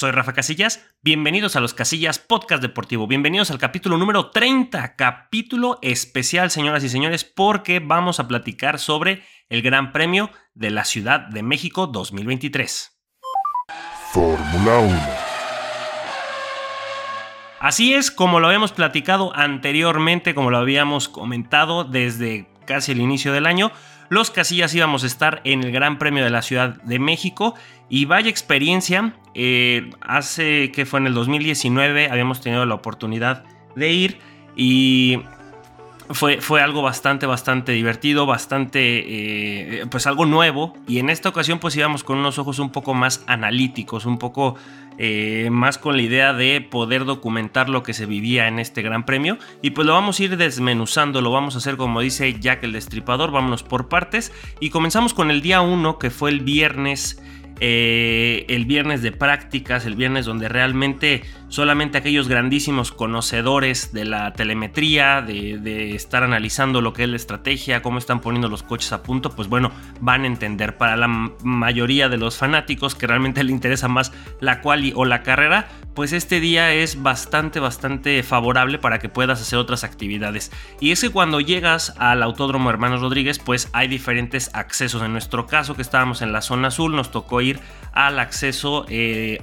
Soy Rafa Casillas, bienvenidos a los Casillas Podcast Deportivo, bienvenidos al capítulo número 30, capítulo especial señoras y señores, porque vamos a platicar sobre el Gran Premio de la Ciudad de México 2023. Fórmula 1. Así es, como lo habíamos platicado anteriormente, como lo habíamos comentado desde casi el inicio del año, los Casillas íbamos a estar en el Gran Premio de la Ciudad de México y vaya experiencia, eh, hace que fue en el 2019 habíamos tenido la oportunidad de ir y fue, fue, algo bastante, bastante divertido, bastante, eh, pues algo nuevo. Y en esta ocasión pues íbamos con unos ojos un poco más analíticos, un poco eh, más con la idea de poder documentar lo que se vivía en este gran premio. Y pues lo vamos a ir desmenuzando, lo vamos a hacer como dice Jack el Destripador, vámonos por partes. Y comenzamos con el día 1, que fue el viernes eh, el viernes de prácticas, el viernes donde realmente solamente aquellos grandísimos conocedores de la telemetría, de, estar analizando lo que es la estrategia, cómo están poniendo los coches a punto, pues bueno, van a entender. Para la mayoría de los fanáticos que realmente le interesa más la quali o la carrera, pues este día es bastante, bastante favorable para que puedas hacer otras actividades. Y es que cuando llegas al Autódromo Hermanos Rodríguez, pues hay diferentes accesos. En nuestro caso, que estábamos en la zona azul, nos tocó ir al acceso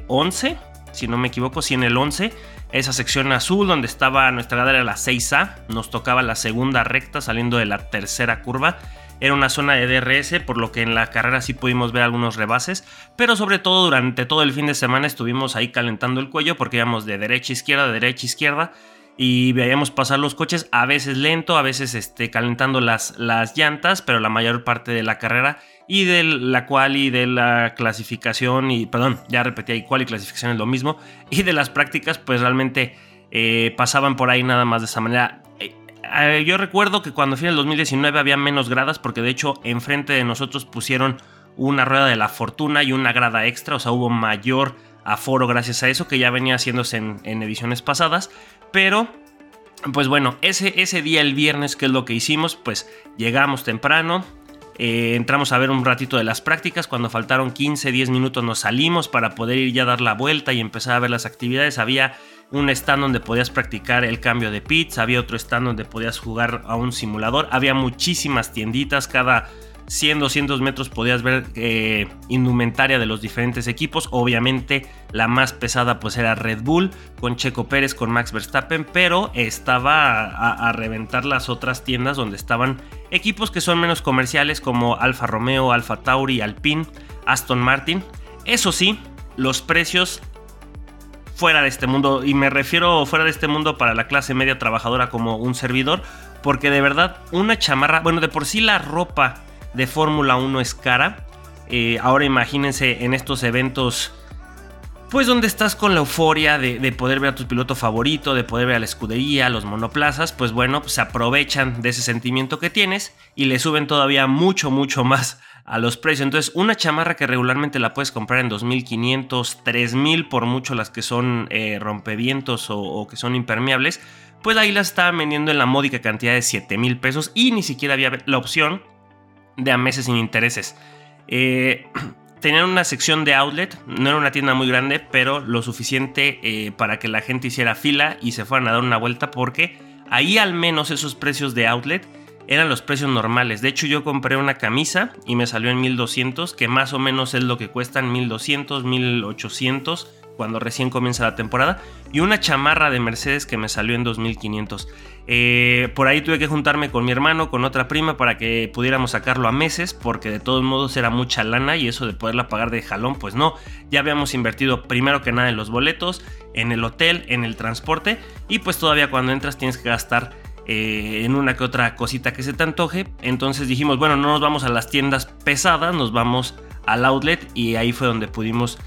11, eh, si no me equivoco, si en el 11, esa sección azul donde estaba nuestra era la 6A, nos tocaba la segunda recta saliendo de la tercera curva. Era una zona de DRS, por lo que en la carrera sí pudimos ver algunos rebases, pero sobre todo durante todo el fin de semana estuvimos ahí calentando el cuello porque íbamos de derecha a izquierda, de derecha a izquierda y veíamos pasar los coches, a veces lento, a veces este, calentando las, las llantas, pero la mayor parte de la carrera y de la cual y de la clasificación, y perdón, ya repetí, y cual y clasificación es lo mismo, y de las prácticas, pues realmente eh, pasaban por ahí nada más de esa manera. Eh, yo recuerdo que cuando fui en el 2019 había menos gradas porque de hecho enfrente de nosotros pusieron una rueda de la fortuna y una grada extra, o sea, hubo mayor aforo gracias a eso que ya venía haciéndose en, ediciones pasadas, pero pues bueno, ese, ese día el viernes, que es lo que hicimos, pues llegamos temprano, eh, entramos a ver un ratito de las prácticas. Cuando faltaron 15, 10 minutos nos salimos para poder ir ya a dar la vuelta y empezar a ver las actividades. Había un stand donde podías practicar el cambio de pits, había otro stand donde podías jugar a un simulador, había muchísimas tienditas, cada 100, 200 metros podías ver eh, indumentaria de los diferentes equipos. Obviamente la más pesada pues era Red Bull con Checo Pérez, con Max Verstappen, pero estaba a, reventar las otras tiendas donde estaban equipos que son menos comerciales como Alfa Romeo, Alfa Tauri, Alpine, Aston Martin. Eso sí, los precios fuera de este mundo, y me refiero fuera de este mundo para la clase media trabajadora como un servidor, porque de verdad una chamarra, bueno, de por sí la ropa de Fórmula 1 es cara. Eh, ahora imagínense en estos eventos, pues donde estás con la euforia de, poder ver a tu piloto favorito, de poder ver a la escudería, los monoplazas, pues bueno, pues se aprovechan de ese sentimiento que tienes y le suben todavía mucho, mucho más a los precios. Entonces, una chamarra que regularmente la puedes comprar en 2.500, 3.000 por mucho las que son eh, rompevientos o, o, que son impermeables, pues ahí la estaban vendiendo en la módica cantidad de 7.000 pesos y ni siquiera había la opción de a meses sin intereses. Eh, tenían una sección de outlet, no era una tienda muy grande, pero lo suficiente eh, para que la gente hiciera fila y se fueran a dar una vuelta porque ahí al menos esos precios de outlet eran los precios normales. De hecho yo compré una camisa y me salió en 1200, que más o menos es lo que cuestan 1200, 1800 cuando recién comienza la temporada, y una chamarra de Mercedes que me salió en 2500. Eh, por ahí tuve que juntarme con mi hermano, con otra prima, para que pudiéramos sacarlo a meses, porque de todos modos era mucha lana y eso de poderla pagar de jalón, pues no. Ya habíamos invertido primero que nada en los boletos, en el hotel, en el transporte, y pues todavía cuando entras tienes que gastar eh, en una que otra cosita que se te antoje. Entonces dijimos, bueno, no nos vamos a las tiendas pesadas, nos vamos al outlet y ahí fue donde pudimos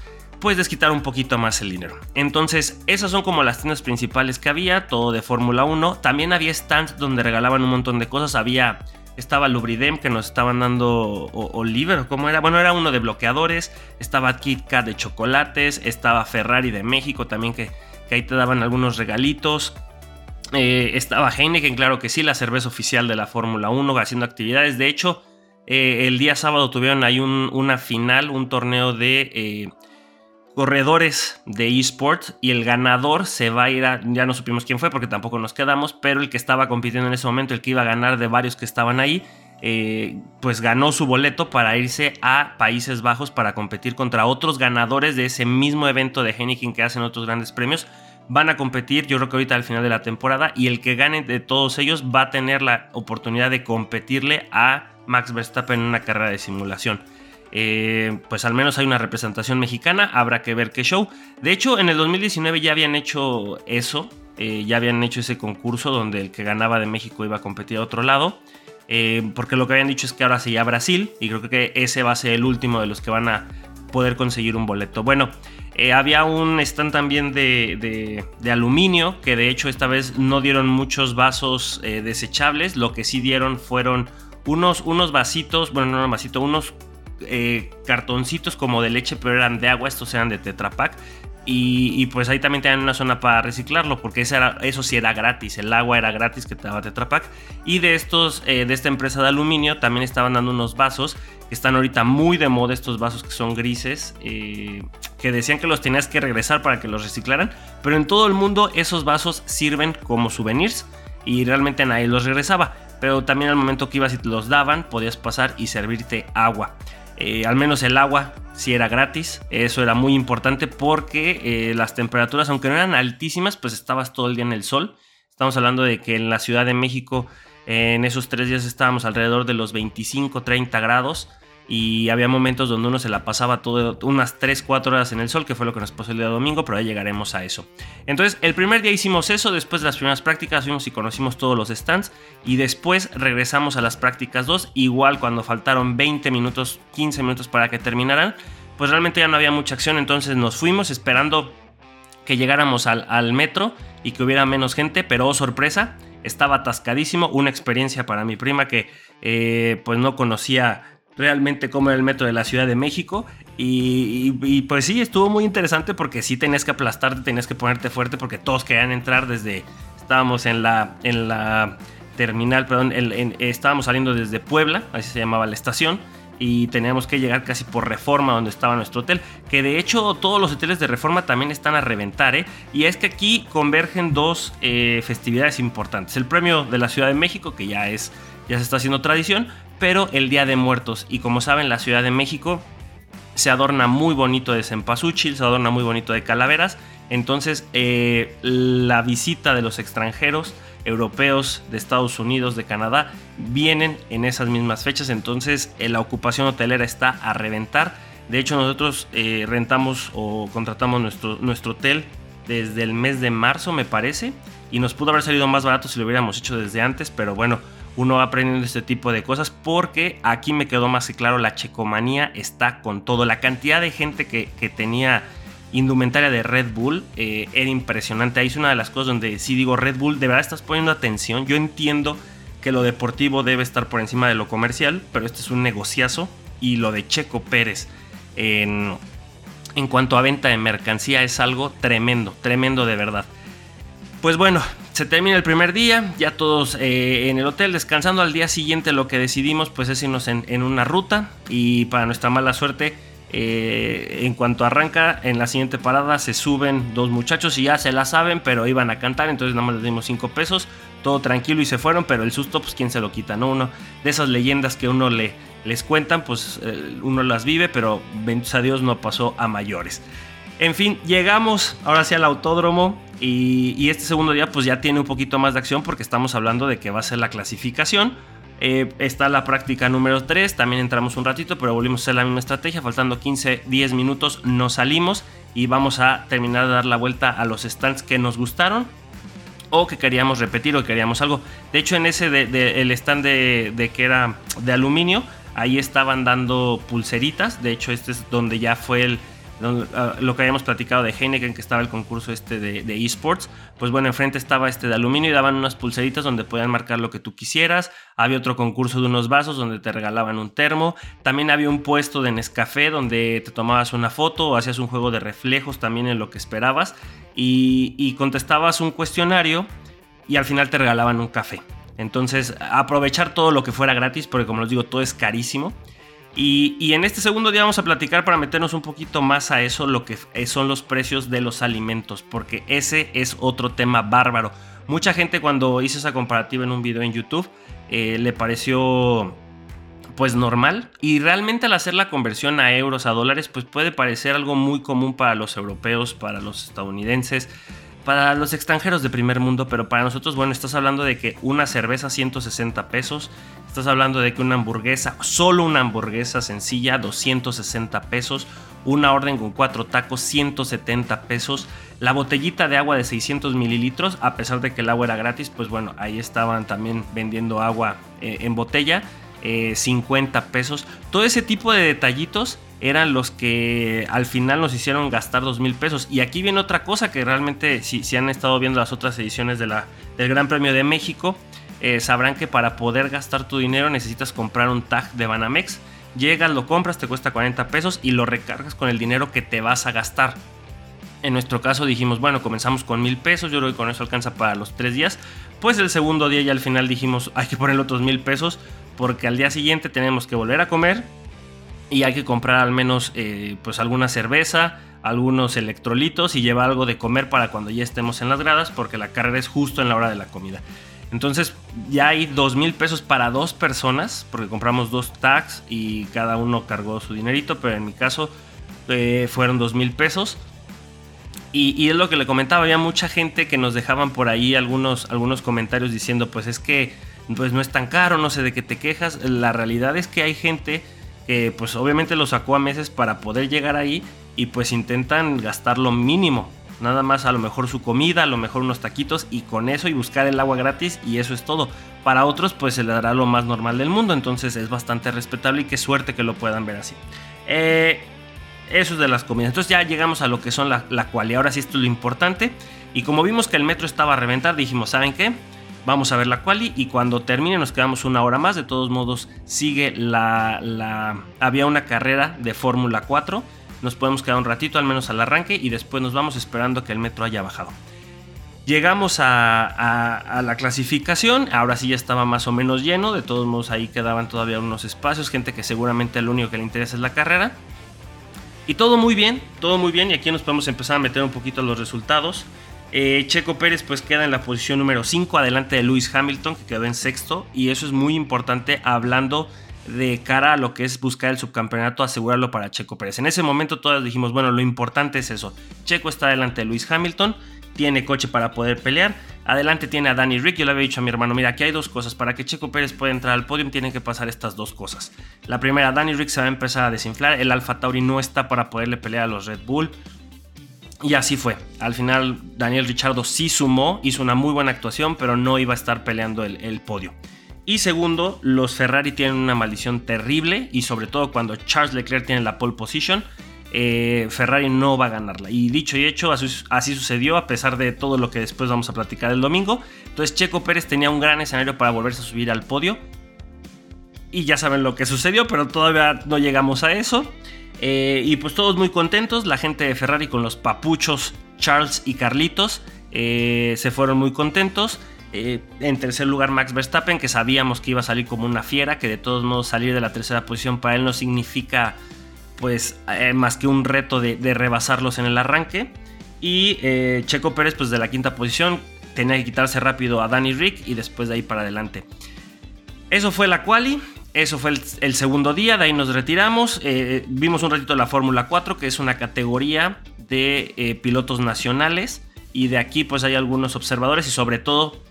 pues desquitar un poquito más el dinero. Entonces, esas son como las tiendas principales que había, todo de Fórmula 1. También había stands donde regalaban un montón de cosas. Había, estaba Lubridem que nos estaban dando Oliver, ¿cómo era? Bueno, era uno de bloqueadores. Estaba KitKat de chocolates. Estaba Ferrari de México también que, ahí te daban algunos regalitos. Eh, estaba Heineken, claro que sí, la cerveza oficial de la Fórmula 1 haciendo actividades. De hecho, eh, el día sábado tuvieron ahí una final, un torneo de... Eh, corredores de esports y el ganador se va a ir a, ya no supimos quién fue porque tampoco nos quedamos, pero el que estaba compitiendo en ese momento, el que iba a ganar de varios que estaban ahí, eh, pues ganó su boleto para irse a Países Bajos para competir contra otros ganadores de ese mismo evento de Heineken que hacen otros grandes premios. Van a competir, yo creo que ahorita al final de la temporada, y el que gane de todos ellos va a tener la oportunidad de competirle a Max Verstappen en una carrera de simulación. Eh, pues al menos hay una representación mexicana, habrá que ver qué show. De hecho, en el 2019 ya habían hecho eso, eh, ya habían hecho ese concurso donde el que ganaba de México iba a competir a otro lado. Eh, porque lo que habían dicho es que ahora se llama Brasil y creo que ese va a ser el último de los que van a poder conseguir un boleto. Bueno, había un stand también de, aluminio, que de hecho esta vez no dieron muchos vasos desechables, lo que sí dieron fueron unos, unos vasitos, bueno, no un vasito, unos eh, cartoncitos como de leche, pero eran de agua, estos eran de Tetra Pak. Y, pues ahí también tenían una zona para reciclarlo, porque eso sí era gratis, el agua era gratis que te daba Tetra Pak. Y de estos, eh, de esta empresa de aluminio, también estaban dando unos vasos, que están ahorita muy de moda, estos vasos que son grises, eh, que decían que los tenías que regresar para que los reciclaran. Pero en todo el mundo esos vasos sirven como souvenirs y realmente nadie los regresaba. Pero también al momento que ibas y te los daban, podías pasar y servirte agua. Eh, al menos el agua si era gratis. Eso era muy importante porque eh, las temperaturas, aunque no eran altísimas, pues estabas todo el día en el sol. Estamos hablando de que en la Ciudad de México en esos tres días estábamos alrededor de los 25-30 grados y había momentos donde uno se la pasaba todo, unas 3, 4 horas en el sol, que fue lo que nos pasó el día domingo, pero ahí llegaremos a eso. Entonces, el primer día hicimos eso, después de las primeras prácticas fuimos y conocimos todos los stands y después regresamos a las prácticas 2, igual cuando faltaron 20 minutos, 15 minutos para que terminaran, pues realmente ya no había mucha acción, entonces nos fuimos esperando que llegáramos al, metro y que hubiera menos gente, pero oh, sorpresa, estaba atascadísimo, una experiencia para mi prima que eh, pues no conocía realmente cómo era el metro de la Ciudad de México. Y, pues sí, estuvo muy interesante porque sí tenías que aplastarte, tenías que ponerte fuerte porque todos querían entrar desde... Estábamos en la, en la terminal, perdón, estábamos saliendo desde Puebla, así se llamaba la estación. Y teníamos que llegar casi por reforma donde estaba nuestro hotel. Que de hecho todos los hoteles de reforma también están a reventar. ¿eh? Y es que aquí convergen dos eh, festividades importantes. El premio de la Ciudad de México, que ya es ya se está haciendo tradición, pero el Día de Muertos. Y como saben, la Ciudad de México se adorna muy bonito de cempasúchil, se adorna muy bonito de calaveras. Entonces, eh, la visita de los extranjeros europeos de Estados Unidos, de Canadá, vienen en esas mismas fechas. Entonces, eh, la ocupación hotelera está a reventar. De hecho, nosotros eh, rentamos o contratamos nuestro, nuestro hotel desde el mes de marzo, me parece. Y nos pudo haber salido más barato si lo hubiéramos hecho desde antes, pero bueno, uno va aprendiendo este tipo de cosas porque aquí me quedó más claro, la checomanía está con todo. La cantidad de gente que, tenía indumentaria de Red Bull eh, era impresionante. Ahí es una de las cosas donde sí digo, Red Bull, de verdad estás poniendo atención. Yo entiendo que lo deportivo debe estar por encima de lo comercial, pero este es un negociazo. Y lo de Checo Pérez en cuanto a venta de mercancía es algo tremendo, tremendo de verdad. Pues bueno, se termina el primer día, ya todos eh, en el hotel descansando. Al día siguiente lo que decidimos pues es irnos en, una ruta y para nuestra mala suerte, eh, en cuanto arranca en la siguiente parada se suben dos muchachos y ya se la saben, pero iban a cantar, entonces nada más les dimos cinco pesos, todo tranquilo y se fueron, pero el susto pues quién se lo quita, ¿no? Uno de esas leyendas que uno le, les cuentan, pues eh, uno las vive, pero bendito a Dios no pasó a mayores. En fin, llegamos ahora sí al autódromo y, este segundo día pues ya tiene un poquito más de acción porque estamos hablando de que va a ser la clasificación. Eh, está la práctica número 3, también entramos un ratito, pero volvimos a hacer la misma estrategia, faltando 15, 10 minutos nos salimos y vamos a terminar de dar la vuelta a los stands que nos gustaron o que queríamos repetir o que queríamos algo. De hecho, en ese de, el stand de, que era de aluminio, ahí estaban dando pulseritas. De hecho, este es donde ya fue el, lo que habíamos platicado de Heineken, que estaba el concurso este de, esports, pues bueno, enfrente estaba este de aluminio y daban unas pulseritas donde podían marcar lo que tú quisieras. Había otro concurso de unos vasos donde te regalaban un termo. También había un puesto de Nescafé donde te tomabas una foto o hacías un juego de reflejos también en lo que esperabas y, y contestabas un cuestionario y al final te regalaban un café. Entonces, aprovechar todo lo que fuera gratis, porque como les digo, todo es carísimo. Y, en este segundo día vamos a platicar para meternos un poquito más a eso, lo que son los precios de los alimentos, porque ese es otro tema bárbaro. Mucha gente cuando hice esa comparativa en un video en YouTube eh, le pareció pues normal y realmente al hacer la conversión a euros, a dólares, pues puede parecer algo muy común para los europeos, para los estadounidenses, para los extranjeros de primer mundo, pero para nosotros, bueno, estás hablando de que una cerveza 160 pesos, estás hablando de que una hamburguesa, solo una hamburguesa sencilla, 260 pesos, una orden con cuatro tacos, 170 pesos, la botellita de agua de 600 mililitros, a pesar de que el agua era gratis, pues bueno, ahí estaban también vendiendo agua eh, en botella, 50 eh, pesos, todo ese tipo de detallitos eran los que al final nos hicieron gastar dos mil pesos. Y aquí viene otra cosa que realmente, si, han estado viendo las otras ediciones del Gran Premio de México, eh, sabrán que para poder gastar tu dinero necesitas comprar un tag de Banamex. Llegas, lo compras, te cuesta 40 pesos y lo recargas con el dinero que te vas a gastar. En nuestro caso dijimos, bueno, comenzamos con mil pesos, yo creo que con eso alcanza para los tres días. Pues el segundo día ya al final dijimos, hay que poner otros mil pesos porque al día siguiente tenemos que volver a comer, y hay que comprar al menos eh, pues alguna cerveza, algunos electrolitos y llevar algo de comer para cuando ya estemos en las gradas porque la carrera es justo en la hora de la comida. Entonces ya hay dos mil pesos para dos personas porque compramos dos tags y cada uno cargó su dinerito, pero en mi caso eh, fueron dos mil pesos. Y, y, es lo que le comentaba, había mucha gente que nos dejaban por ahí algunos, algunos comentarios diciendo pues es que pues no es tan caro, no sé de qué te quejas. La realidad es que hay gente que pues obviamente lo sacó a meses para poder llegar ahí y pues intentan gastar lo mínimo. Nada más a lo mejor su comida, a lo mejor unos taquitos y con eso y buscar el agua gratis y eso es todo. Para otros pues se le dará lo más normal del mundo, entonces es bastante respetable y qué suerte que lo puedan ver así. Eh, eso es de las comidas. Entonces ya llegamos a lo que son la, la cual y ahora sí esto es lo importante. Y como vimos que el metro estaba a reventar, dijimos, ¿saben qué? Vamos a ver la quali y cuando termine nos quedamos una hora más. De todos modos, sigue la. había una carrera de Fórmula 4. Nos podemos quedar un ratito, al menos al arranque, y después nos vamos esperando que el metro haya bajado. Llegamos a, la clasificación, ahora sí ya estaba más o menos lleno, de todos modos ahí quedaban todavía unos espacios, gente que seguramente lo único que le interesa es la carrera. Y todo muy bien, todo muy bien, y aquí nos podemos empezar a meter un poquito los resultados. Eh, Checo Pérez pues queda en la posición número 5 adelante de Lewis Hamilton que quedó en sexto y eso es muy importante hablando de cara a lo que es buscar el subcampeonato, asegurarlo para Checo Pérez. En ese momento todos dijimos, bueno, lo importante es eso. Checo está adelante de Lewis Hamilton, tiene coche para poder pelear. Adelante tiene a Danny Rick. Yo le había dicho a mi hermano, mira, aquí hay dos cosas. Para que Checo Pérez pueda entrar al podio tienen que pasar estas dos cosas. La primera, Danny Rick se va a empezar a desinflar. El Alfa Tauri no está para poderle pelear a los Red Bull. Y así fue. Al final Daniel Richardo sí sumó, hizo una muy buena actuación, pero no iba a estar peleando el, podio. Y segundo, los Ferrari tienen una maldición terrible y sobre todo cuando Charles Leclerc tiene la pole position, eh, Ferrari no va a ganarla. Y dicho y hecho, así, sucedió a pesar de todo lo que después vamos a platicar el domingo. Entonces Checo Pérez tenía un gran escenario para volverse a subir al podio. Y ya saben lo que sucedió, pero todavía no llegamos a eso. Eh, y pues todos muy contentos, la gente de Ferrari con los papuchos Charles y Carlitos eh, se fueron muy contentos. Eh, en tercer lugar Max Verstappen, que sabíamos que iba a salir como una fiera, que de todos modos salir de la tercera posición para él no significa pues más que un reto de, rebasarlos en el arranque. Y Checo Pérez pues de la quinta posición tenía que quitarse rápido a Danny Rick y después de ahí para adelante. Eso fue la quali. Eso fue el, segundo día, de ahí nos retiramos. Eh, vimos un ratito la Fórmula 4, que es una categoría de eh, pilotos nacionales. Y de aquí pues hay algunos observadores y sobre todo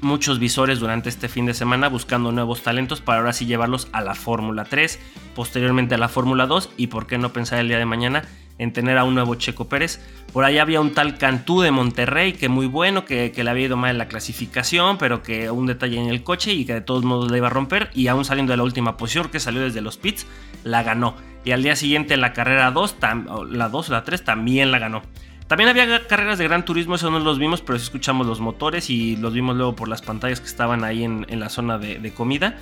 muchos visores durante este fin de semana buscando nuevos talentos para ahora sí llevarlos a la Fórmula 3, posteriormente a la Fórmula 2 y por qué no pensar el día de mañana en tener a un nuevo Checo Pérez. Por ahí había un tal Cantú de Monterrey que muy bueno, que, le había ido mal en la clasificación, pero que un detalle en el coche y que de todos modos le iba a romper. Y aún saliendo de la última posición, que salió desde los pits, la ganó. Y al día siguiente en la carrera 2, la 2 o la 3 también la ganó. También había carreras de gran turismo, eso no los vimos, pero sí escuchamos los motores y los vimos luego por las pantallas que estaban ahí en, la zona de, de comida.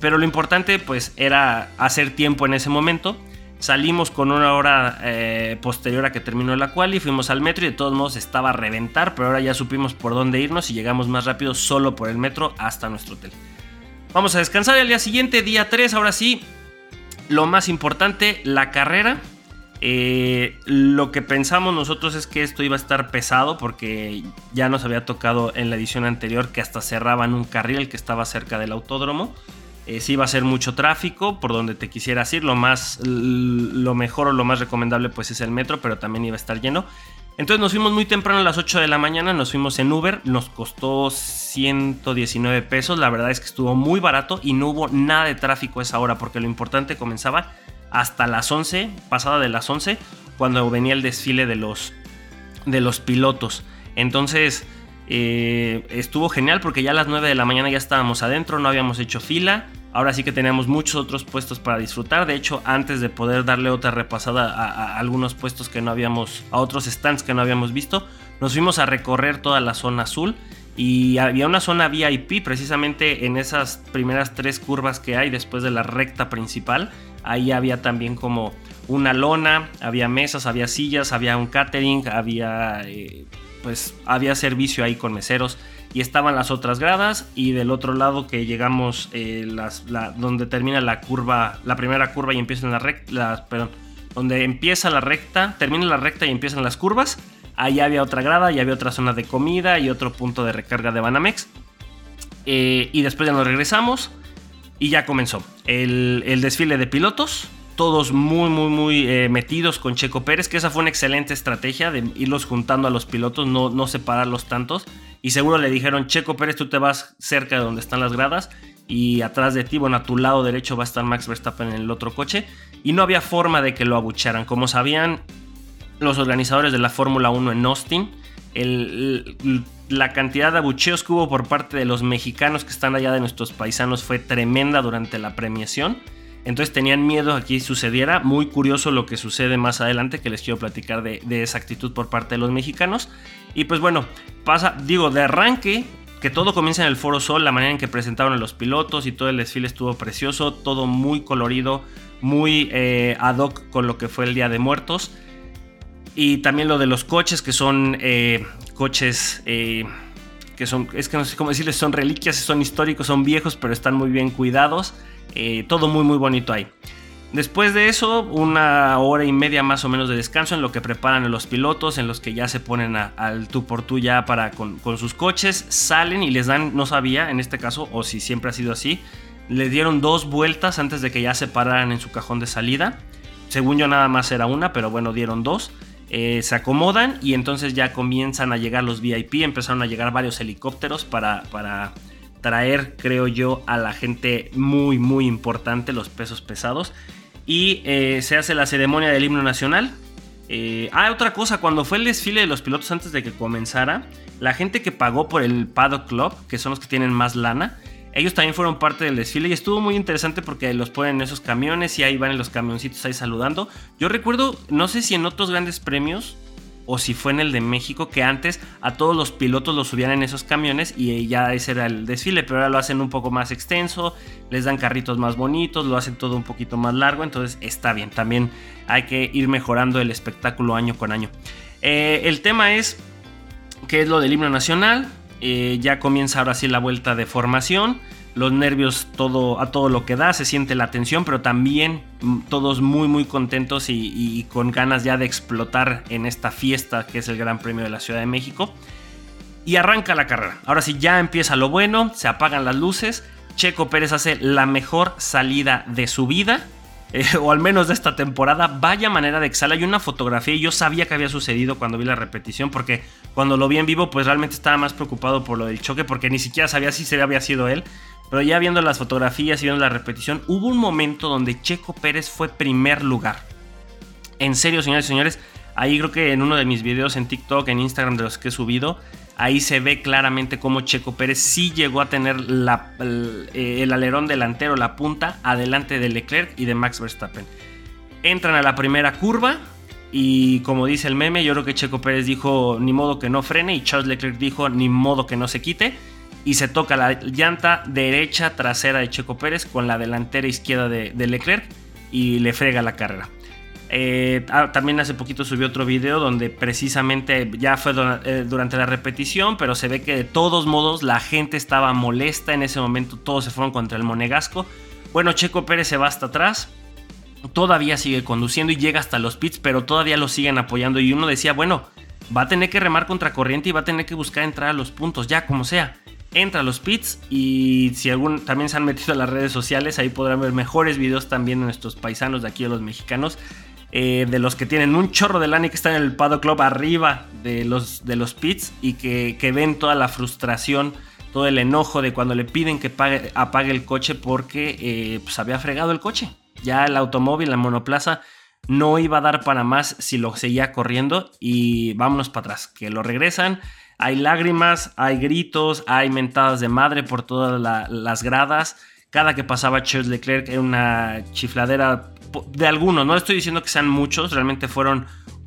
Pero lo importante pues era hacer tiempo en ese momento Salimos con una hora eh, posterior a que terminó la cual y fuimos al metro y de todos modos estaba a reventar, pero ahora ya supimos por dónde irnos y llegamos más rápido solo por el metro hasta nuestro hotel. Vamos a descansar el día siguiente, día 3, ahora sí. lo más importante, la carrera. Eh, lo que pensamos nosotros es que esto iba a estar pesado porque ya nos había tocado en la edición anterior que hasta cerraban un carril que estaba cerca del autódromo. Eh, sí iba a ser mucho tráfico por donde te quisieras ir. Lo, más, lo mejor o lo más recomendable pues es el metro, pero también iba a estar lleno. Entonces nos fuimos muy temprano a las 8 de la mañana, nos fuimos en Uber, nos costó 119 pesos, la verdad es que estuvo muy barato y no hubo nada de tráfico a esa hora porque lo importante comenzaba hasta las 11, pasada de las 11, cuando venía el desfile de los, de los pilotos. Entonces eh, estuvo genial porque ya a las 9 de la mañana ya estábamos adentro, no habíamos hecho fila, Ahora sí que teníamos muchos otros puestos para disfrutar. De hecho, antes de poder darle otra repasada a, algunos puestos que no habíamos, a otros stands que no habíamos visto, nos fuimos a recorrer toda la zona azul. Y había una zona VIP precisamente en esas primeras tres curvas que hay después de la recta principal. Ahí había también como una lona, había mesas, había sillas, había un catering, había eh, pues había servicio ahí con meseros y estaban las otras gradas y del otro lado que llegamos eh, donde termina la curva, la primera curva y empieza la recta, perdón, donde empieza la recta, termina la recta y empiezan las curvas, ahí había otra grada y había otra zona de comida y otro punto de recarga de Banamex. Eh, y después ya nos regresamos y ya comenzó el, desfile de pilotos todos muy, muy, muy eh, metidos con Checo Pérez, que esa fue una excelente estrategia de irlos juntando a los pilotos, no, no separarlos tantos. Y seguro le dijeron, Checo Pérez, tú te vas cerca de donde están las gradas y atrás de ti, bueno, a tu lado derecho va a estar Max Verstappen en el otro coche. Y no había forma de que lo abucharan. Como sabían los organizadores de la Fórmula 1 en Austin, la cantidad de abucheos que hubo por parte de los mexicanos que están allá de nuestros paisanos fue tremenda durante la premiación. Entonces tenían miedo a que sucediera. Muy curioso lo que sucede más adelante, que les quiero platicar de, de esa actitud por parte de los mexicanos. Y pues bueno, pasa, digo, de arranque, que todo comienza en el Foro Sol, la manera en que presentaron a los pilotos y todo el desfile estuvo precioso, todo muy colorido, muy eh, ad hoc con lo que fue el Día de Muertos. Y también lo de los coches, que son eh, coches eh, que son, es que no sé cómo decirles, son reliquias, son históricos, son viejos, pero están muy bien cuidados. Todo muy, muy bonito ahí. Después de eso, una hora y media más o menos de descanso en lo que preparan los pilotos, en los que ya se ponen al tú por tú ya para con, sus coches, salen y les dan, no sabía en este caso, o si siempre ha sido así, les dieron dos vueltas antes de que ya se pararan en su cajón de salida. Según yo nada más era una, pero bueno, dieron dos. Eh, se acomodan y entonces ya comienzan a llegar los VIP, empezaron a llegar varios helicópteros para, para traer, creo yo, a la gente muy, muy importante, los pesos pesados y eh, se hace la ceremonia del himno nacional. Eh, ah, otra cosa, cuando fue el desfile de los pilotos antes de que comenzara, la gente que pagó por el Paddock Club, que son los que tienen más lana, ellos también fueron parte del desfile y estuvo muy interesante porque los ponen en esos camiones y ahí van en los camioncitos ahí saludando. Yo recuerdo, no sé si en otros grandes premios o si fue en el de México, que antes a todos los pilotos los subían en esos camiones y ya ese era el desfile, pero ahora lo hacen un poco más extenso, les dan carritos más bonitos, lo hacen todo un poquito más largo, entonces está bien, también hay que ir mejorando el espectáculo año con año. Eh, el tema es, ¿qué es lo del himno nacional? Eh, ya comienza ahora sí la vuelta de formación los nervios todo, a todo lo que da, se siente la tensión, pero también mm, todos muy muy contentos y, con ganas ya de explotar en esta fiesta que es el Gran Premio de la Ciudad de México. Y arranca la carrera. Ahora sí, ya empieza lo bueno, se apagan las luces. Checo Pérez hace la mejor salida de su vida, eh, o al menos de esta temporada. Vaya manera de exhala. Hay una fotografía y yo sabía que había sucedido cuando vi la repetición, porque cuando lo vi en vivo, pues realmente estaba más preocupado por lo del choque, porque ni siquiera sabía si se había sido él. Pero ya viendo las fotografías y viendo la repetición, hubo un momento donde Checo Pérez fue primer lugar. En serio, señores y señores, ahí creo que en uno de mis videos en TikTok, en Instagram de los que he subido, ahí se ve claramente cómo Checo Pérez sí llegó a tener el, el, alerón delantero, la punta, adelante de Leclerc y de Max Verstappen. Entran a la primera curva y como dice el meme, yo creo que Checo Pérez dijo ni modo que no frene y Charles Leclerc dijo ni modo que no se quite y se toca la llanta derecha trasera de Checo Pérez con la delantera izquierda de, Leclerc y le frega la carrera. Eh, ah, también hace poquito subió otro video donde precisamente ya fue eh, durante la repetición, pero se ve que de todos modos la gente estaba molesta en ese momento, todos se fueron contra el monegasco. Bueno, Checo Pérez se va hasta atrás, todavía sigue conduciendo y llega hasta los pits, pero todavía lo siguen apoyando. Y uno decía, bueno, va a tener que remar contra corriente y va a tener que buscar entrar a los puntos, ya como sea. Entra a los pits y si algún también se han metido a las redes sociales, ahí podrán ver mejores videos también de nuestros paisanos de aquí, de los mexicanos, eh, de los que tienen un chorro de lana que están en el Paddock Club arriba de los, de los pits y que, ven toda la frustración, todo el enojo de cuando le piden que apague el coche porque eh, pues había fregado el coche. Ya el automóvil, la monoplaza, no iba a dar para más si lo seguía corriendo y vámonos para atrás, que lo regresan. Hay lágrimas, hay gritos, hay mentadas de madre por todas las gradas. Cada que pasaba Charles Leclerc era una chifladera de algunos. No estoy diciendo que sean muchos, realmente fueron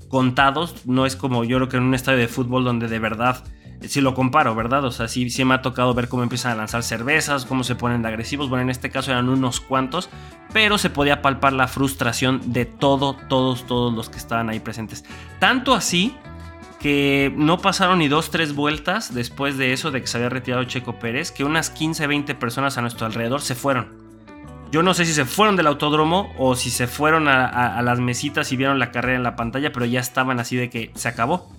contados. No es como yo creo que en un estadio de fútbol donde de verdad si lo comparo, ¿verdad? O sea, sí, sí me ha tocado ver cómo empiezan a lanzar cervezas, cómo se ponen de agresivos. Bueno, en este caso eran unos cuantos, pero se podía palpar la frustración de todo, todos, todos los que estaban ahí presentes. Tanto así que no pasaron ni dos, tres vueltas después de eso, de que se había retirado Checo Pérez, que unas 15, 20 personas a nuestro alrededor se fueron. Yo no sé si se fueron del autódromo o si se fueron a, las mesitas y vieron la carrera en la pantalla, pero ya estaban así de que se acabó.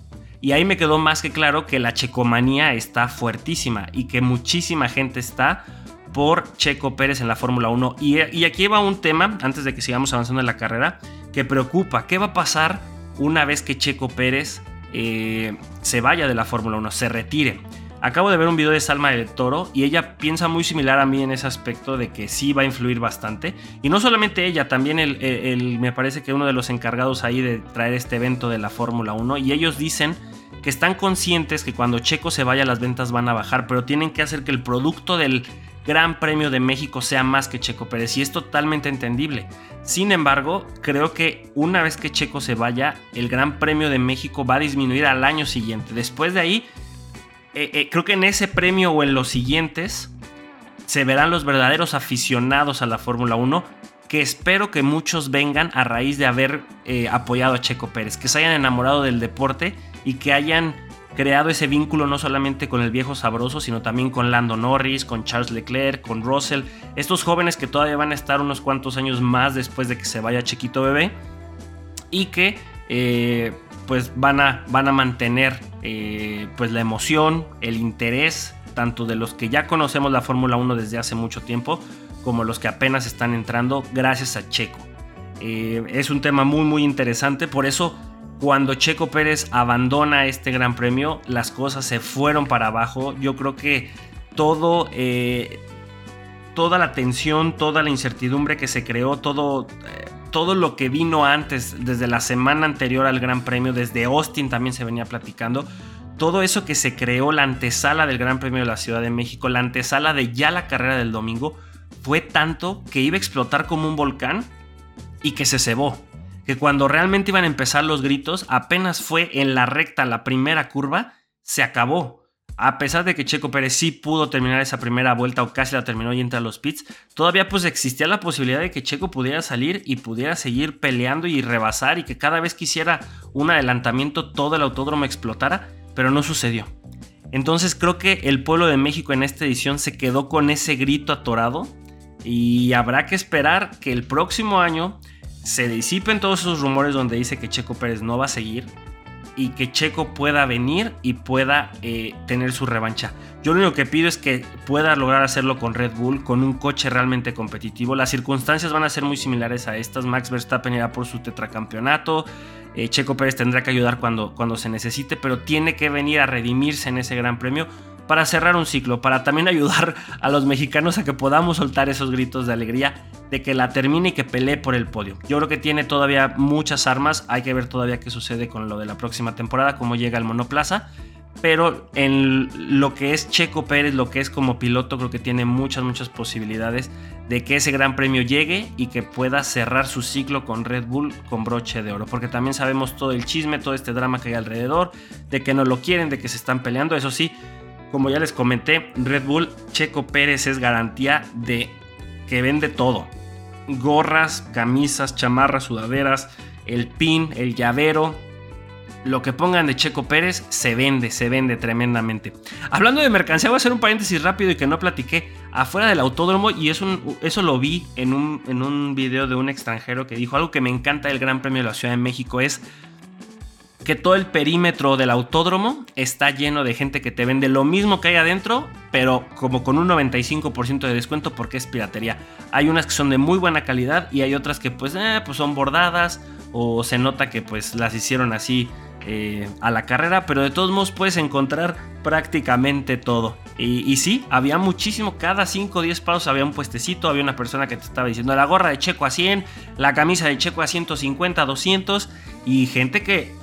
Y ahí me quedó más que claro que la checomanía está fuertísima y que muchísima gente está por Checo Pérez en la Fórmula 1. Y, aquí va un tema, antes de que sigamos avanzando en la carrera, que preocupa. ¿Qué va a pasar una vez que Checo Pérez eh, se vaya de la Fórmula 1, se retire? Acabo de ver un video de Salma del Toro y ella piensa muy similar a mí en ese aspecto de que sí va a influir bastante. Y no solamente ella, también me parece que uno de los encargados ahí de traer este evento de la Fórmula 1. Y ellos dicen que están conscientes que cuando Checo se vaya las ventas van a bajar, pero tienen que hacer que el producto del Gran Premio de México sea más que Checo Pérez y es totalmente entendible. Sin embargo, creo que una vez que Checo se vaya, el Gran Premio de México va a disminuir al año siguiente. Después de ahí, eh, eh, creo que en ese premio o en los siguientes se verán los verdaderos aficionados a la Fórmula 1 que espero que muchos vengan a raíz de haber eh, apoyado a Checo Pérez, que se hayan enamorado del deporte y que hayan creado ese vínculo no solamente con el viejo sabroso, sino también con Lando Norris, con Charles Leclerc, con Russell, estos jóvenes que todavía van a estar unos cuantos años más después de que se vaya Chiquito Bebé y que eh, pues van a, van a mantener eh, pues la emoción, el interés tanto de los que ya conocemos la Fórmula 1 desde hace mucho tiempo como los que apenas están entrando gracias a Checo. Eh, es un tema muy muy interesante, por eso cuando Checo Pérez abandona este gran premio, las cosas se fueron para abajo. Yo creo que todo, toda la tensión, toda la incertidumbre que se creó, todo, todo lo que vino antes, desde la semana anterior al gran premio, desde Austin también se venía platicando. Todo eso que se creó, la antesala del Gran Premio de la Ciudad de México, la antesala de ya la carrera del domingo, fue tanto que iba a explotar como un volcán y que se cebó que cuando realmente iban a empezar los gritos, apenas fue en la recta, la primera curva, se acabó. A pesar de que Checo Pérez sí pudo terminar esa primera vuelta o casi la terminó y entra a los pits, todavía pues existía la posibilidad de que Checo pudiera salir y pudiera seguir peleando y rebasar y que cada vez que hiciera un adelantamiento todo el autódromo explotara, pero no sucedió. Entonces creo que el pueblo de México en esta edición se quedó con ese grito atorado y habrá que esperar que el próximo año se disipen todos esos rumores donde dice que Checo Pérez no va a seguir y que Checo pueda venir y pueda eh, tener su revancha. Yo lo único que pido es que pueda lograr hacerlo con Red Bull, con un coche realmente competitivo. Las circunstancias van a ser muy similares a estas. Max Verstappen irá por su tetracampeonato. Eh, Checo Pérez tendrá que ayudar cuando, cuando se necesite, pero tiene que venir a redimirse en ese gran premio para cerrar un ciclo, para también ayudar a los mexicanos a que podamos soltar esos gritos de alegría de que la termine y que pelee por el podio. Yo creo que tiene todavía muchas armas, hay que ver todavía qué sucede con lo de la próxima temporada, cómo llega el monoplaza, pero en lo que es Checo Pérez, lo que es como piloto, creo que tiene muchas, muchas posibilidades de que ese gran premio llegue y que pueda cerrar su ciclo con Red Bull con broche de oro, porque también sabemos todo el chisme, todo este drama que hay alrededor, de que no lo quieren, de que se están peleando, eso sí, como ya les comenté, Red Bull Checo Pérez es garantía de que vende todo. Gorras, camisas, chamarras, sudaderas, el pin, el llavero. lo que pongan de Checo Pérez se vende, se vende tremendamente. Hablando de mercancía, voy a hacer un paréntesis rápido y que no platiqué afuera del autódromo y eso, lo vi en un, en un video de un extranjero que dijo algo que me encanta del Gran Premio de la Ciudad de México es que todo el perímetro del autódromo está lleno de gente que te vende lo mismo que hay adentro, pero como con un 95% de descuento porque es piratería. Hay unas que son de muy buena calidad y hay otras que pues, eh, pues son bordadas o se nota que pues las hicieron así eh, a la carrera, pero de todos modos puedes encontrar prácticamente todo. Y, sí, había muchísimo, cada 5 o 10 pasos había un puestecito, había una persona que te estaba diciendo la gorra de Checo a 100, la camisa de Checo a 150, 200 y gente que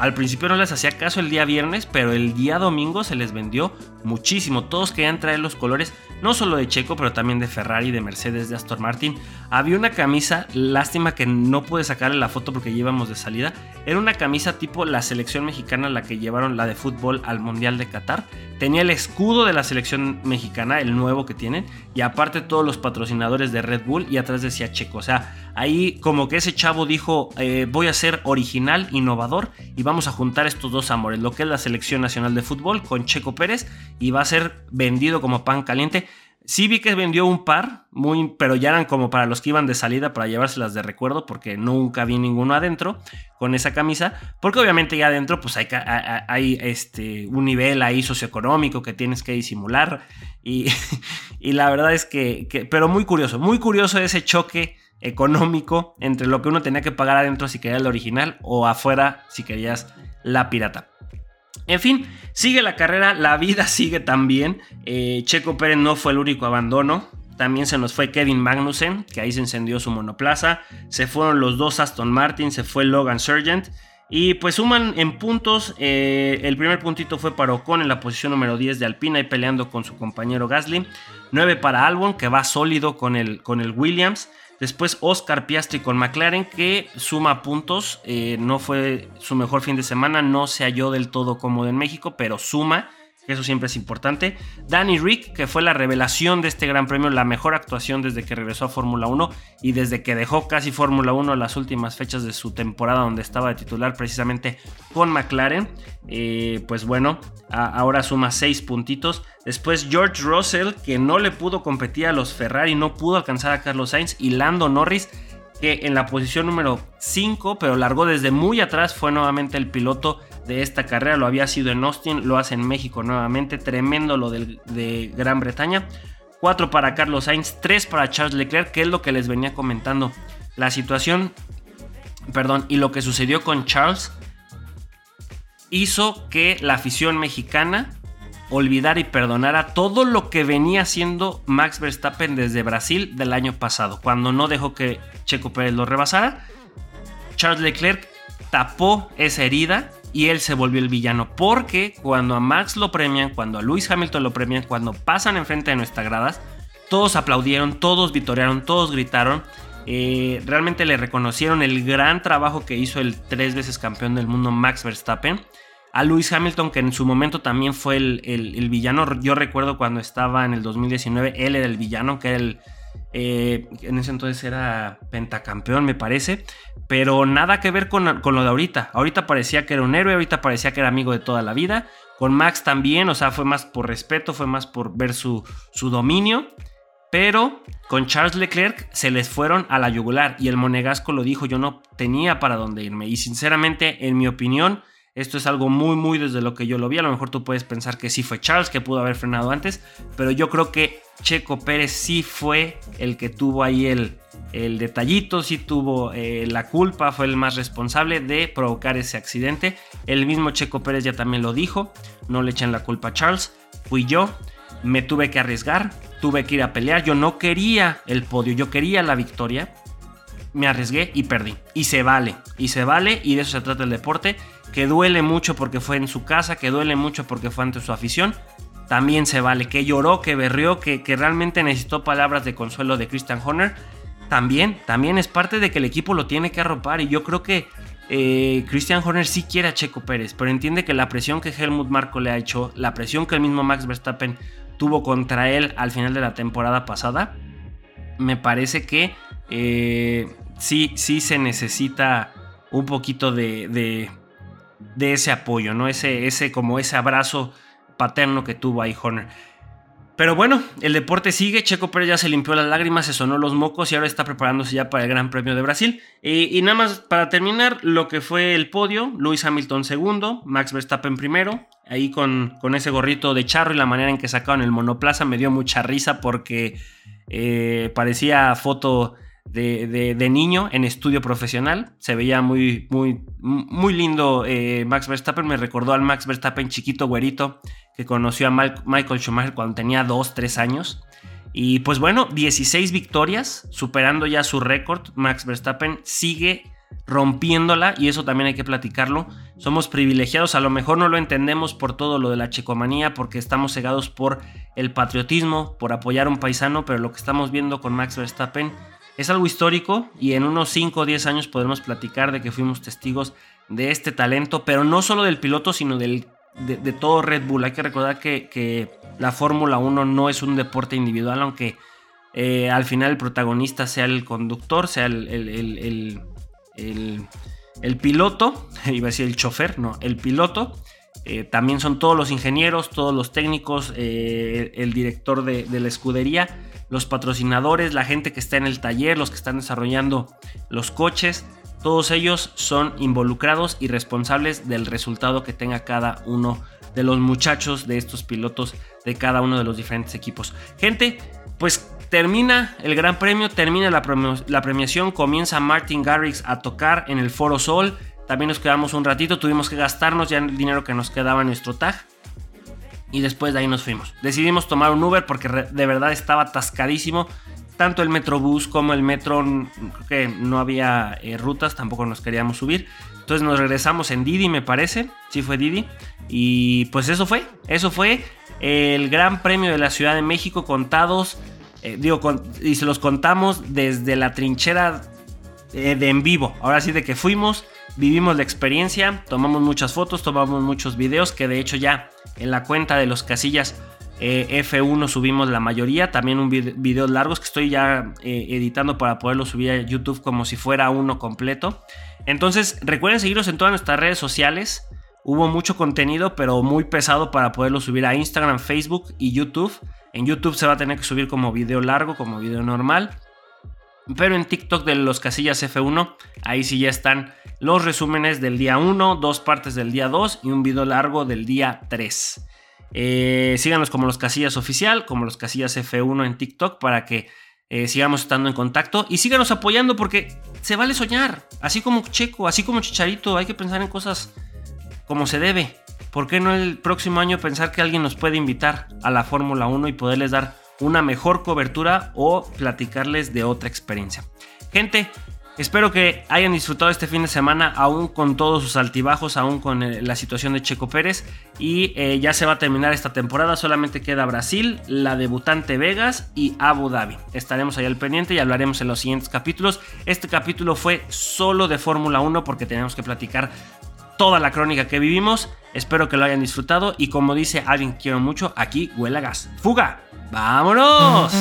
al principio no les hacía caso el día viernes, pero el día domingo se les vendió muchísimo. Todos querían traer los colores, no solo de Checo, pero también de Ferrari, de Mercedes, de Aston Martin. Había una camisa, lástima que no pude sacarle la foto porque llevamos de salida. Era una camisa tipo la selección mexicana, la que llevaron la de fútbol al Mundial de Qatar. Tenía el escudo de la selección mexicana, el nuevo que tienen, y aparte todos los patrocinadores de Red Bull, y atrás decía Checo. O sea, Ahí como que ese chavo dijo, eh, voy a ser original, innovador y vamos a juntar estos dos amores, lo que es la selección nacional de fútbol con Checo Pérez y va a ser vendido como pan caliente. Sí vi que vendió un par, muy, pero ya eran como para los que iban de salida para llevárselas de recuerdo, porque nunca vi ninguno adentro con esa camisa, porque obviamente ya adentro pues hay, hay este, un nivel ahí socioeconómico que tienes que disimular y, y la verdad es que, que, pero muy curioso, muy curioso ese choque económico entre lo que uno tenía que pagar adentro si querías el original o afuera si querías la pirata. En fin, sigue la carrera, la vida sigue también. Eh, Checo Pérez no fue el único abandono. También se nos fue Kevin Magnussen, que ahí se encendió su monoplaza. Se fueron los dos Aston Martin, se fue Logan Sargent. Y pues suman en puntos. Eh, el primer puntito fue para Ocon en la posición número 10 de Alpina y peleando con su compañero Gasly. 9 para Albon, que va sólido con el, con el Williams. Después Oscar Piastri con McLaren que suma puntos. Eh, no fue su mejor fin de semana, no se halló del todo cómodo en México, pero suma eso siempre es importante. Danny Rick, que fue la revelación de este Gran Premio, la mejor actuación desde que regresó a Fórmula 1 y desde que dejó casi Fórmula 1 las últimas fechas de su temporada donde estaba de titular precisamente con McLaren. Eh, pues bueno, ahora suma 6 puntitos. Después George Russell, que no le pudo competir a los Ferrari, no pudo alcanzar a Carlos Sainz y Lando Norris que en la posición número 5, pero largó desde muy atrás, fue nuevamente el piloto de esta carrera. Lo había sido en Austin, lo hace en México nuevamente. Tremendo lo de Gran Bretaña. 4 para Carlos Sainz, 3 para Charles Leclerc, que es lo que les venía comentando. La situación, perdón, y lo que sucedió con Charles hizo que la afición mexicana olvidara y perdonara todo lo que venía haciendo Max Verstappen desde Brasil del año pasado, cuando no dejó que Checo Pérez lo rebasara. Charles Leclerc tapó esa herida y él se volvió el villano. Porque cuando a Max lo premian, cuando a Lewis Hamilton lo premian, cuando pasan enfrente de nuestras gradas, todos aplaudieron, todos vitorearon, todos gritaron. Eh, realmente le reconocieron el gran trabajo que hizo el tres veces campeón del mundo Max Verstappen. A Lewis Hamilton, que en su momento también fue el, el villano. Yo recuerdo cuando estaba en el 2019, él era el villano, que era el, eh, en ese entonces era pentacampeón, me parece. Pero nada que ver con, lo de ahorita. Ahorita parecía que era un héroe, ahorita parecía que era amigo de toda la vida. Con Max también, o sea, fue más por respeto, fue más por ver su, su dominio. Pero con Charles Leclerc se les fueron a la yugular y el monegasco lo dijo, yo no tenía para dónde irme. Y sinceramente, en mi opinión, esto es algo muy, muy desde lo que yo lo vi. A lo mejor tú puedes pensar que sí fue Charles, que pudo haber frenado antes, pero yo creo que Checo Pérez sí fue el que tuvo ahí el, el detallito, sí tuvo eh, la culpa, fue el más responsable de provocar ese accidente. El mismo Checo Pérez ya también lo dijo, no le echen la culpa a Charles, fui yo, me tuve que arriesgar, tuve que ir a pelear, yo no quería el podio, yo quería la victoria, me arriesgué y perdí. Y se vale, y se vale, y de eso se trata el deporte que duele mucho porque fue en su casa, que duele mucho porque fue ante su afición, también se vale. Que lloró, que berrió, que, que realmente necesitó palabras de consuelo de Christian Horner, también, también es parte de que el equipo lo tiene que arropar. Y yo creo que eh, Christian Horner sí quiere a Checo Pérez, pero entiende que la presión que Helmut Marco le ha hecho, la presión que el mismo Max Verstappen tuvo contra él al final de la temporada pasada, me parece que eh, sí, sí se necesita un poquito de, de ese apoyo, ¿no? Ese, ese, como ese abrazo paterno que tuvo ahí Horner. Pero bueno, el deporte sigue. Checo Pérez ya se limpió las lágrimas, se sonó los mocos y ahora está preparándose ya para el Gran Premio de Brasil. y nada más para terminar, lo que fue el podio: Lewis Hamilton segundo, Max Verstappen primero. Ahí con, con ese gorrito de charro y la manera en que sacaron el monoplaza me dio mucha risa porque eh, parecía foto de, niño en estudio profesional. Se veía muy, muy, muy lindo eh, Max Verstappen. Me recordó al Max Verstappen chiquito, güerito, que conoció a Michael Schumacher cuando tenía 2, 3 años. Y pues bueno, 16 victorias, superando ya su récord. Max Verstappen sigue rompiéndola y eso también hay que platicarlo. Somos privilegiados, a lo mejor no lo entendemos por todo lo de la checomanía, porque estamos cegados por el patriotismo, por apoyar a un paisano, pero lo que estamos viendo con Max Verstappen es algo histórico y en unos 5 o 10 años podremos platicar de que fuimos testigos de este talento, pero no solo del piloto, sino del, de, todo Red Bull. Hay que recordar que, la Fórmula 1 no es un deporte individual, aunque eh, al final el protagonista sea el conductor, sea el, el, el, piloto, iba a decir el chofer, no, el piloto. Eh, también son todos los ingenieros, todos los técnicos, eh, el director de, de la escudería los patrocinadores, la gente que está en el taller, los que están desarrollando los coches, todos ellos son involucrados y responsables del resultado que tenga cada uno de los muchachos de estos pilotos de cada uno de los diferentes equipos. Gente, pues termina el Gran Premio, termina la, premiación, comienza Martin Garrix a tocar en el Foro Sol. También nos quedamos un ratito, tuvimos que gastarnos ya el dinero que nos quedaba en nuestro tag y después de ahí nos fuimos. Decidimos tomar un Uber porque de verdad estaba atascadísimo. Tanto el Metrobús como el metro, creo que no había eh, rutas, tampoco nos queríamos subir. Entonces nos regresamos en Didi, me parece. Sí fue Didi. Y pues eso fue. Eso fue el Gran Premio de la Ciudad de México contados. Eh, digo, y se los contamos desde la trinchera eh, de en vivo. Ahora sí de que fuimos, vivimos la experiencia, tomamos muchas fotos, tomamos muchos videos, que de hecho ya en la cuenta de los casillas eh, F1 subimos la mayoría, también un videos largos que estoy ya eh, editando para poderlo subir a YouTube como si fuera uno completo. Entonces recuerden seguirnos en todas nuestras redes sociales. Hubo mucho contenido, pero muy pesado para poderlo subir a Instagram, Facebook y YouTube. En YouTube se va a tener que subir como video largo, como video normal. Pero en TikTok de los casillas F1, ahí sí ya están los resúmenes del día 1, dos partes del día 2 y un video largo del día 3. Eh, síganos como los casillas oficial, como los casillas F1 en TikTok para que eh, sigamos estando en contacto y síganos apoyando porque se vale soñar. Así como Checo, así como Chicharito, hay que pensar en cosas como se debe. ¿Por qué no el próximo año pensar que alguien nos puede invitar a la Fórmula 1 y poderles dar una mejor cobertura o platicarles de otra experiencia. Gente, espero que hayan disfrutado este fin de semana aún con todos sus altibajos, aún con eh, la situación de Checo Pérez y eh, ya se va a terminar esta temporada, solamente queda Brasil, la debutante Vegas y Abu Dhabi. Estaremos ahí al pendiente y hablaremos en los siguientes capítulos. Este capítulo fue solo de Fórmula 1 porque tenemos que platicar toda la crónica que vivimos. Espero que lo hayan disfrutado y como dice alguien que quiero mucho, aquí huele a gas. ¡Fuga! ¡Vámonos!